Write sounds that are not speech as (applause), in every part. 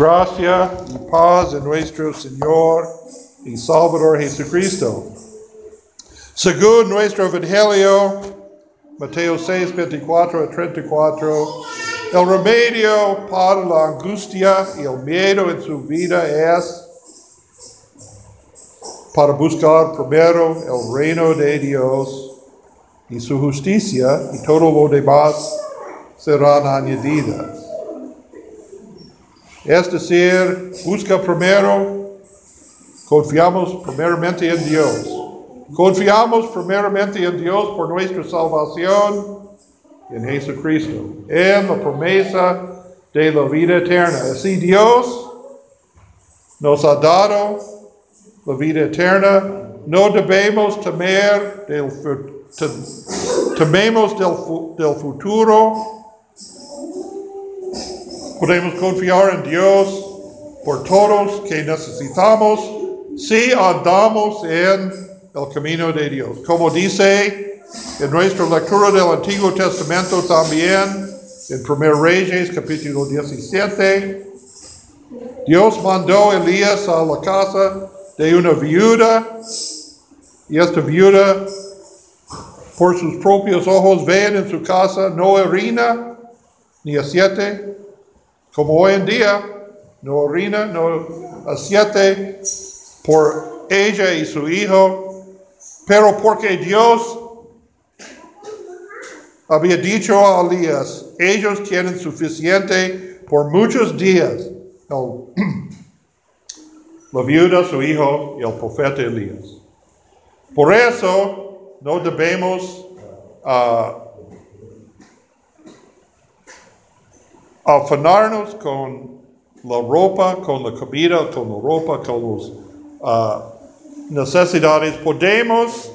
Gracia y paz en nuestro Señor y Salvador Jesucristo. Según nuestro Evangelio, Mateo 6, 24 a 34, el remedio para la angustia y el miedo en su vida es para buscar primero el reino de Dios y su justicia y todo lo demás serán añadidas. Es decir, busca primero, confiamos primeramente en Dios. Confiamos primeramente en Dios por nuestra salvación en Jesucristo, en la promesa de la vida eterna. Así Dios nos ha dado la vida eterna. No debemos temer del, tememos del, del futuro Podemos confiar en Dios por todos que necesitamos si andamos en el camino de Dios. Como dice en nuestra lectura del Antiguo Testamento también, en 1 Reyes capítulo 17, Dios mandó a Elías a la casa de una viuda y esta viuda por sus propios ojos ven en su casa no orina ni aceite como hoy en día, no orina, no asiete por ella y su hijo, pero porque Dios había dicho a Elías, ellos tienen suficiente por muchos días. (clears throat) La viuda, su hijo y el profeta Elías. Por eso no debemos uh, afanarnos con la ropa, con la comida, con la ropa, con las uh, necesidades. Podemos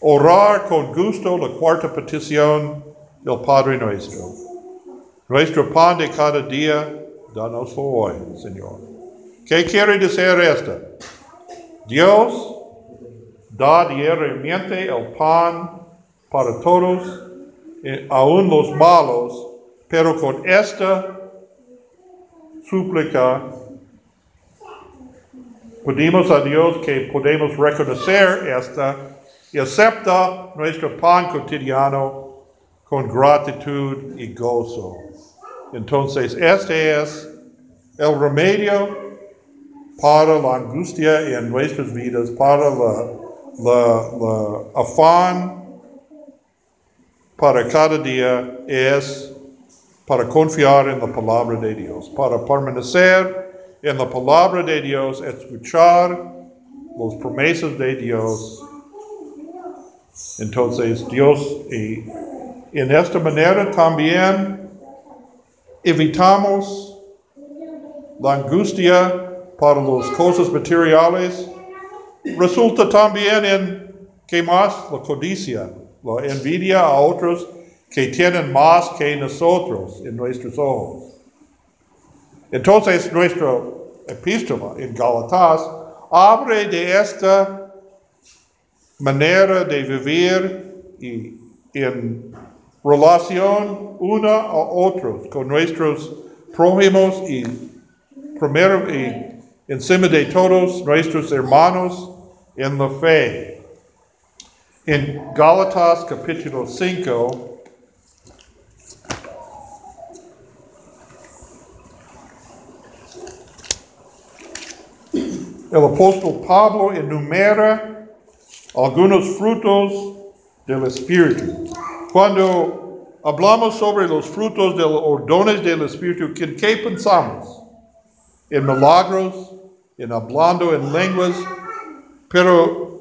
orar con gusto la cuarta petición del Padre nuestro. Nuestro pan de cada día, danos hoy, Señor. ¿Qué quiere decir esto? Dios da diariamente el pan para todos, eh, aún los malos, pero con esta súplica pedimos a Dios que podemos reconocer esta y acepta nuestro pan cotidiano con gratitud y gozo. Entonces, este es el remedio para la angustia en nuestras vidas, para la, la, la afán para cada día, es para confiar en la palabra de Dios, para permanecer en la palabra de Dios, escuchar las promesas de Dios. Entonces Dios, y en esta manera también evitamos la angustia para las cosas materiales. Resulta también en que más la codicia, la envidia a otros que tienen más que nosotros en nuestros ojos. Entonces, nuestra epístola en Galatas abre de esta manera de vivir y en relación una a otros con nuestros prójimos y primero y encima de todos nuestros hermanos en la fe. En Gálatas capítulo 5, el apóstol Pablo enumera algunos frutos del Espíritu. Cuando hablamos sobre los frutos de los dones del Espíritu, ¿en qué pensamos? En milagros, en hablando en lenguas, pero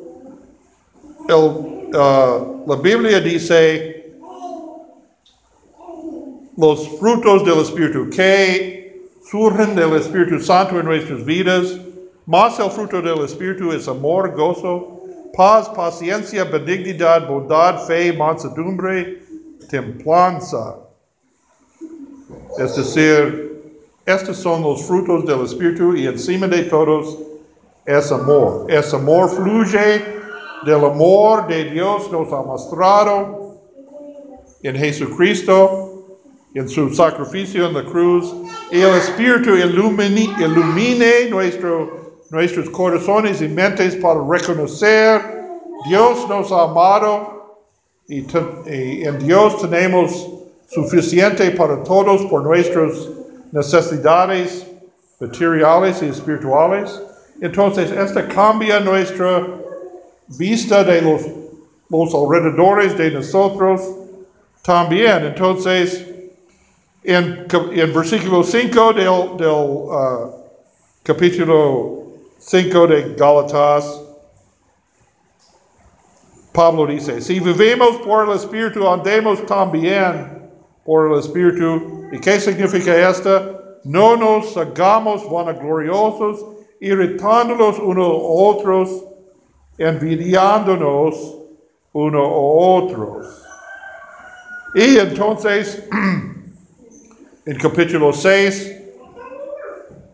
uh, la Biblia dice los frutos del Espíritu que surgen del Espíritu Santo en nuestras vidas más el fruto del Espíritu es amor, gozo, paz, paciencia, benignidad, bondad, fe, mansedumbre, templanza. Es decir, estos son los frutos del Espíritu y encima de todos es amor. Es amor fluye del amor de Dios nos ha mostrado en Jesucristo. en su sacrificio en la cruz, y el Espíritu ilumine, ilumine nuestro, nuestros corazones y mentes para reconocer Dios nos ha amado y, en Dios tenemos suficiente para todos por nuestras necesidades materiales y espirituales. Entonces, esto cambia nuestra vista de los, los alrededores de nosotros también. Entonces, en, en versículo 5 del, del uh, capítulo 5 de Galatas, Pablo dice, si vivimos por el Espíritu, andemos también por el Espíritu. ¿Y qué significa esto? No nos hagamos vanagloriosos, irritándonos unos a otros, envidiándonos unos a otros. Y entonces, (clears throat) en capítulo 6,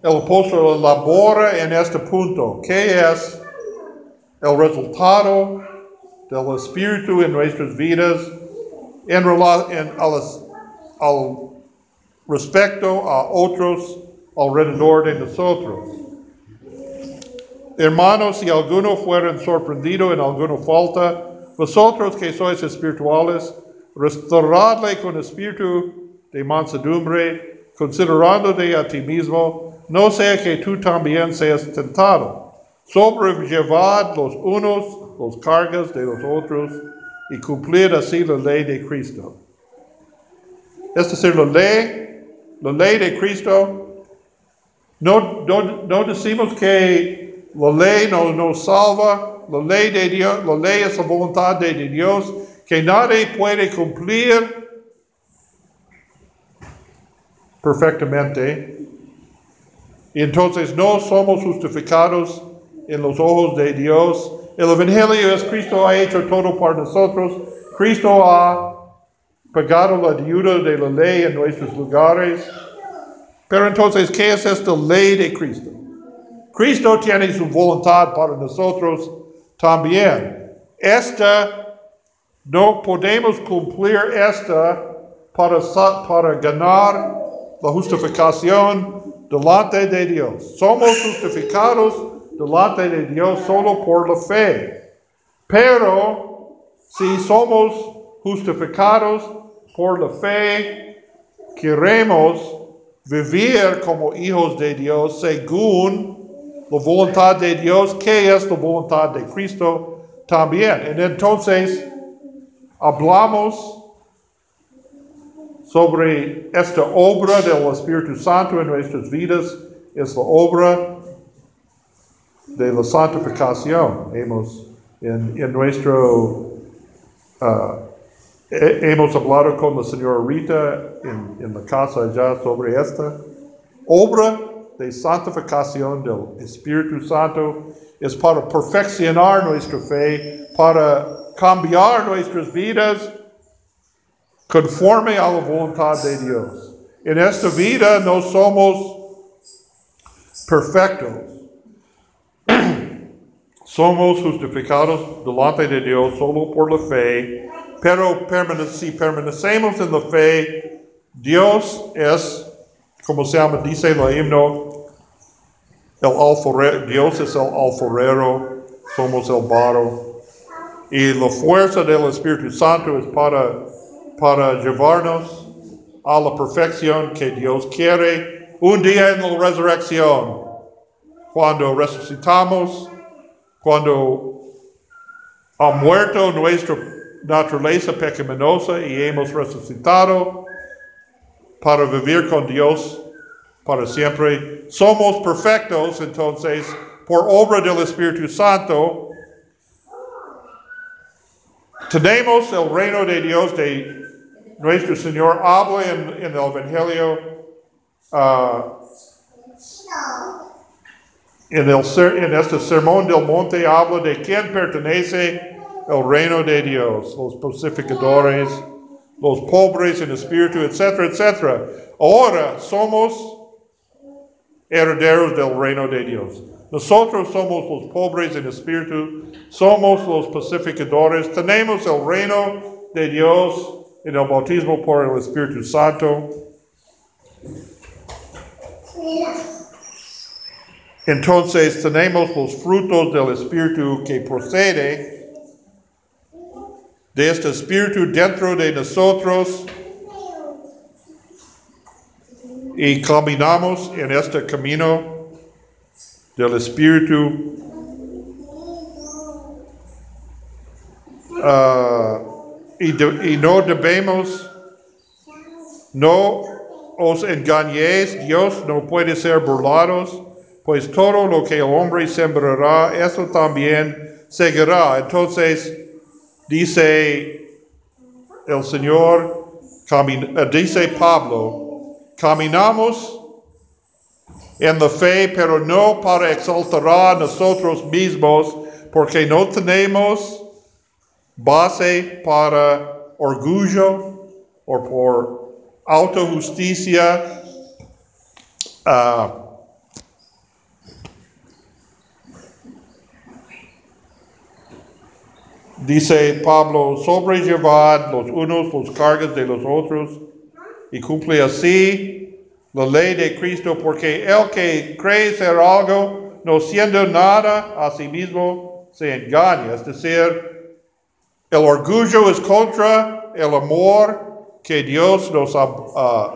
el apóstol elabora en este punto qué es el resultado del Espíritu en nuestras vidas en, en al, al respecto a otros alrededor de nosotros. Hermanos, si alguno fuera sorprendido en alguna falta, vosotros que sois espirituales, restauradle con espíritu de mansedumbre, considerándote a ti mismo, no sea que tú también seas tentado. Sobrellevad los unos los cargas de los otros y cumplid así la ley de Cristo. Es decir, la ley la ley de Cristo, no, no, decimos que la ley no nos salva, la ley de Dios, la ley es la voluntad de Dios, que nadie puede cumplir perfectamente. Entonces no somos justificados en los ojos de Dios. El Evangelio es Cristo ha hecho todo por nosotros. Cristo ha pagado la deuda de la ley en nuestros lugares. Pero entonces, ¿qué es esta ley de Cristo? Cristo tiene su voluntad para nosotros también. Esta, no podemos cumplir esta para, para ganar la justificación delante de Dios. Somos justificados delante de Dios solo por la fe. Pero si somos justificados por la fe, queremos vivir como hijos de Dios según la voluntad de Dios, que es la voluntad de Cristo también. Y entonces hablamos sobre esta obra del Espíritu Santo en nuestras vidas, es la obra de la santificación. Hemos en, en nuestro uh, hemos hablado con la señora Rita en, la casa allá sobre esta obra de santificación del Espíritu Santo. Es para perfeccionar nuestra fe, para cambiar nuestras vidas conforme a la voluntad de Dios. En esta vida no somos perfectos. (clears throat) somos justificados delante de Dios solo por la fe pero si permanecemos en la fe, Dios es, como se llama, dice el himno, el alforero, Dios es el alforero, somos el barro. Y la fuerza del Espíritu Santo es para, para llevarnos a la perfección que Dios quiere un día en la resurrección, cuando resucitamos, cuando ha muerto nuestro naturaleza pecaminosa y hemos resucitado para vivir con Dios para siempre. Somos perfectos, entonces, por obra del Espíritu Santo. Tenemos el reino de Dios de nuestro Señor. Habla en, el Evangelio. Uh, en, el, este sermón del monte habla de quién pertenece el reino de Dios, los pacificadores, los pobres en espíritu, etcétera, etcétera. Ahora somos herederos del reino de Dios. Nosotros somos los pobres en espíritu, somos los pacificadores, tenemos el reino de Dios en el bautismo por el Espíritu Santo. Entonces tenemos los frutos del Espíritu que procede de este Espíritu dentro de nosotros y caminamos en este camino del Espíritu. Ah, y, de- y no debemos, no os engañéis, Dios no puede ser burlados, pues todo lo que el hombre sembrará, eso también seguirá. Entonces, dice el Señor, eh, dice Pablo, caminamos en la fe, pero no para exaltar a nosotros mismos, porque no tenemos base para orgullo o por autojusticia. ah, dice Pablo, sobrellevad los unos los cargas de los otros y cumple así la ley de Cristo, porque el que cree ser algo, no siendo nada a sí mismo, se engaña. Es decir, el orgullo es contra el amor que Dios nos ha, ah,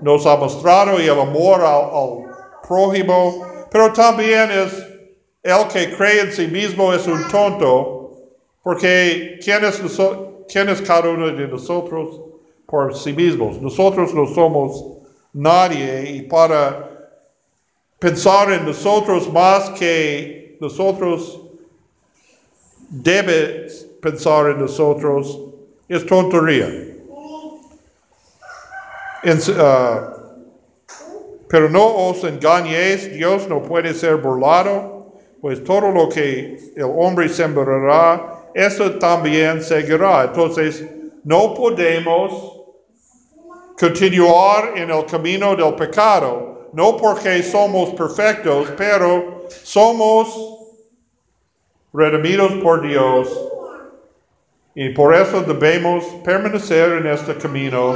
mostrado y el amor al, prójimo, pero también es el que cree en sí mismo es un tonto, porque ¿quién es, quién es cada uno de nosotros por sí mismos? Nosotros no somos nadie y para pensar en nosotros más que nosotros debe pensar en nosotros es tontería. Ah, pero no os engañéis, Dios no puede ser burlado, pues todo lo que el hombre sembrará, eso también seguirá. Entonces, no podemos continuar en el camino del pecado, no porque somos perfectos, pero somos redimidos por Dios. Y por eso debemos permanecer en este camino.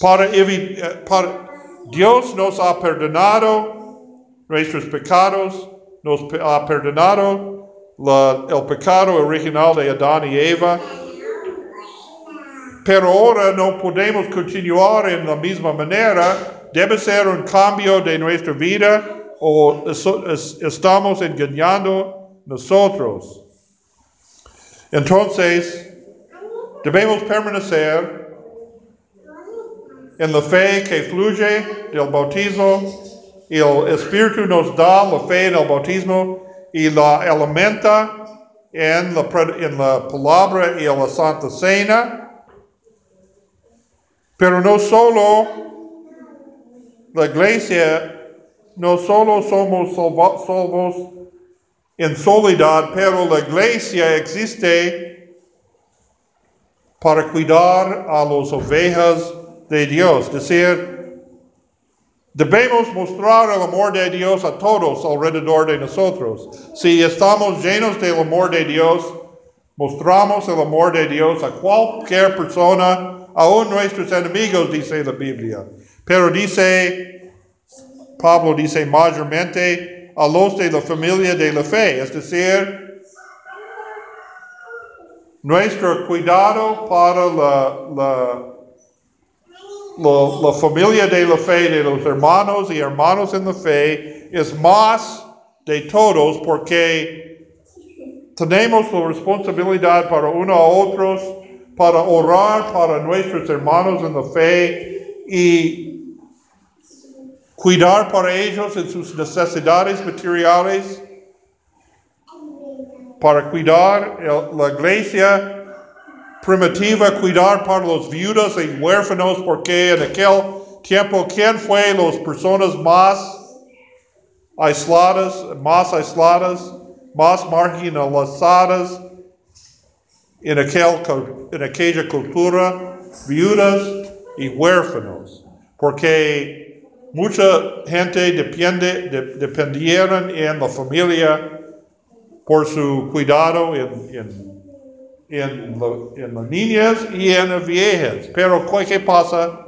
Para eh, para- Dios nos ha perdonado nuestros pecados, nos ha perdonado la- el pecado original de Adán y Eva, pero ahora no podemos continuar en la misma manera, debe ser un cambio de nuestra vida o estamos engañando nosotros. Entonces, debemos permanecer en la fe que fluye del bautismo y el Espíritu nos da la fe en bautismo y la alimenta en la, en la palabra y en la Santa Cena. Pero no solo la iglesia, no solo somos salvos en soledad, pero la iglesia existe para cuidar a las ovejas de Dios. Es decir, debemos mostrar el amor de Dios a todos alrededor de nosotros. Si estamos llenos del amor de Dios, mostramos el amor de Dios a cualquier persona, aun nuestros enemigos, dice la Biblia. Pero dice, Pablo dice mayormente a los de la familia de la fe, es decir, nuestro cuidado para la, la, la, la familia de la fe, de los hermanos y hermanos en la fe, es más de todos porque tenemos la responsabilidad para uno a otros, para orar para nuestros hermanos en la fe y cuidar para ellos en sus necesidades materiales, para cuidar la iglesia primitiva, cuidar para los viudas y huérfanos, porque en aquel tiempo, ¿quién fue las personas más aisladas, más aisladas, más marginalizadas en, aquel, en aquella cultura? Viudas y huérfanos, porque mucha gente depende, de- dependieron en la familia por su cuidado en, en en, lo- en las niñas y en las viejas. Pero ¿qué pasa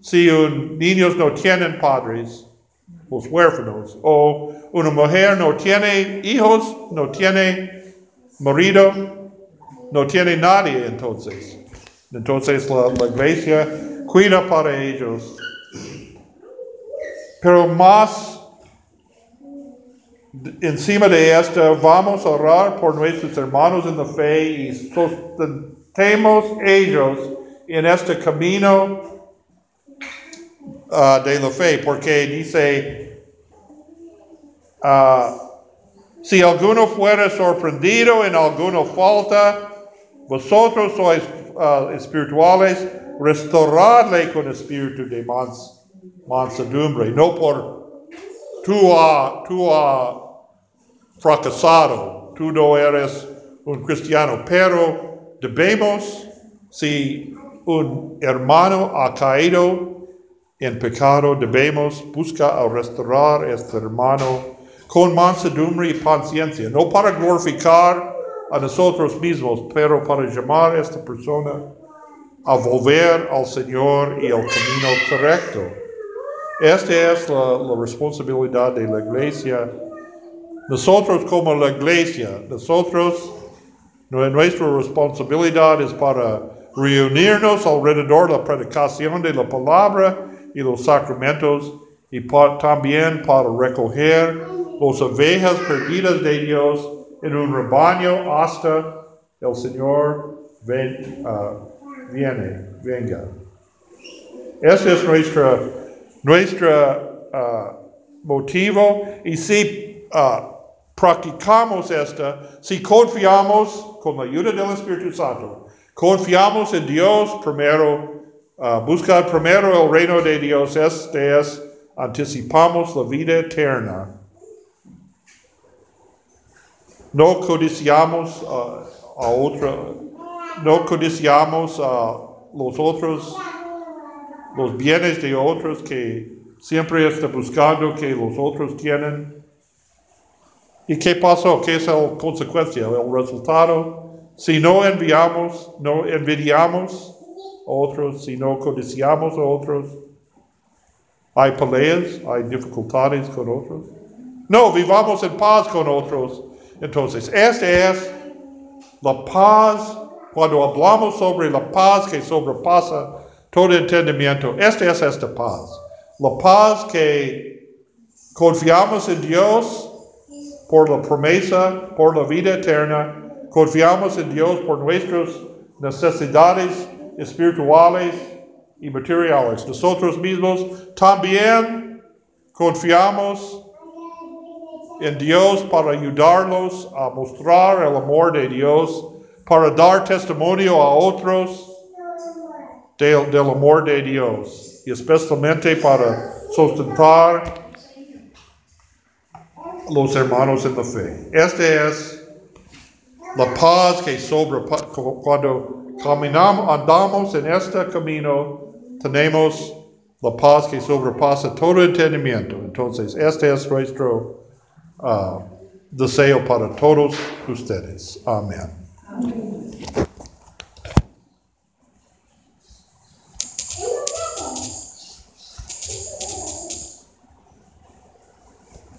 si un niños no tienen padres, los huérfanos, o una mujer no tiene hijos, no tiene marido, no tiene nadie entonces? Entonces la, la iglesia cuida para ellos. Pero más encima de esto, vamos a orar por nuestros hermanos en la fe y sostentemos ellos en este camino ah, de la fe, porque dice, ah, si alguno fuera sorprendido en alguna falta, vosotros sois ah, espirituales, restauradle con espíritu de mans- mansedumbre, no por tú ah, fracasado, tú no eres un cristiano, pero debemos, si un hermano ha caído en pecado, debemos buscar a restaurar a este hermano con mansedumbre y paciencia, no para glorificar a nosotros mismos, pero para llamar a esta persona a volver al Señor y al camino correcto. Esta es la, responsabilidad de la iglesia. Nosotros como la iglesia, nosotros, nu- nuestra responsabilidad es para reunirnos alrededor de la predicación de la palabra y los sacramentos y también para recoger las ovejas perdidas de Dios en un rebaño hasta el Señor ah, viene, venga. Ese es nuestra, nuestra ah, motivo. Y si ah, practicamos esta, si confiamos con la ayuda del Espíritu Santo, confiamos en Dios primero, ah, buscar primero el reino de Dios, este es, anticipamos la vida eterna. No codiciamos a otro, no codiciamos a los otros los bienes de otros que siempre está buscando que los otros tienen. ¿Y qué pasó? ¿Qué es la consecuencia? El resultado, si no enviamos, no envidiamos a otros, si no codiciamos a otros, hay peleas, hay dificultades con otros. No, vivamos en paz con otros. Entonces, esta es la paz, cuando hablamos sobre la paz que sobrepasa todo entendimiento, esta es esta paz. La paz que confiamos en Dios por la promesa, por la vida eterna, confiamos en Dios por nuestras necesidades espirituales y materiales. Nosotros mismos también confiamos en Dios para ayudarlos a mostrar el amor de Dios, para dar testimonio a otros del, del amor de Dios, y especialmente para sustentar los hermanos en la fe. Esta es la paz que sobrepasa cuando caminamos, andamos en este camino, tenemos la paz que sobrepasa todo entendimiento. Entonces, este es nuestro ah, deseo para todos ustedes. Amén.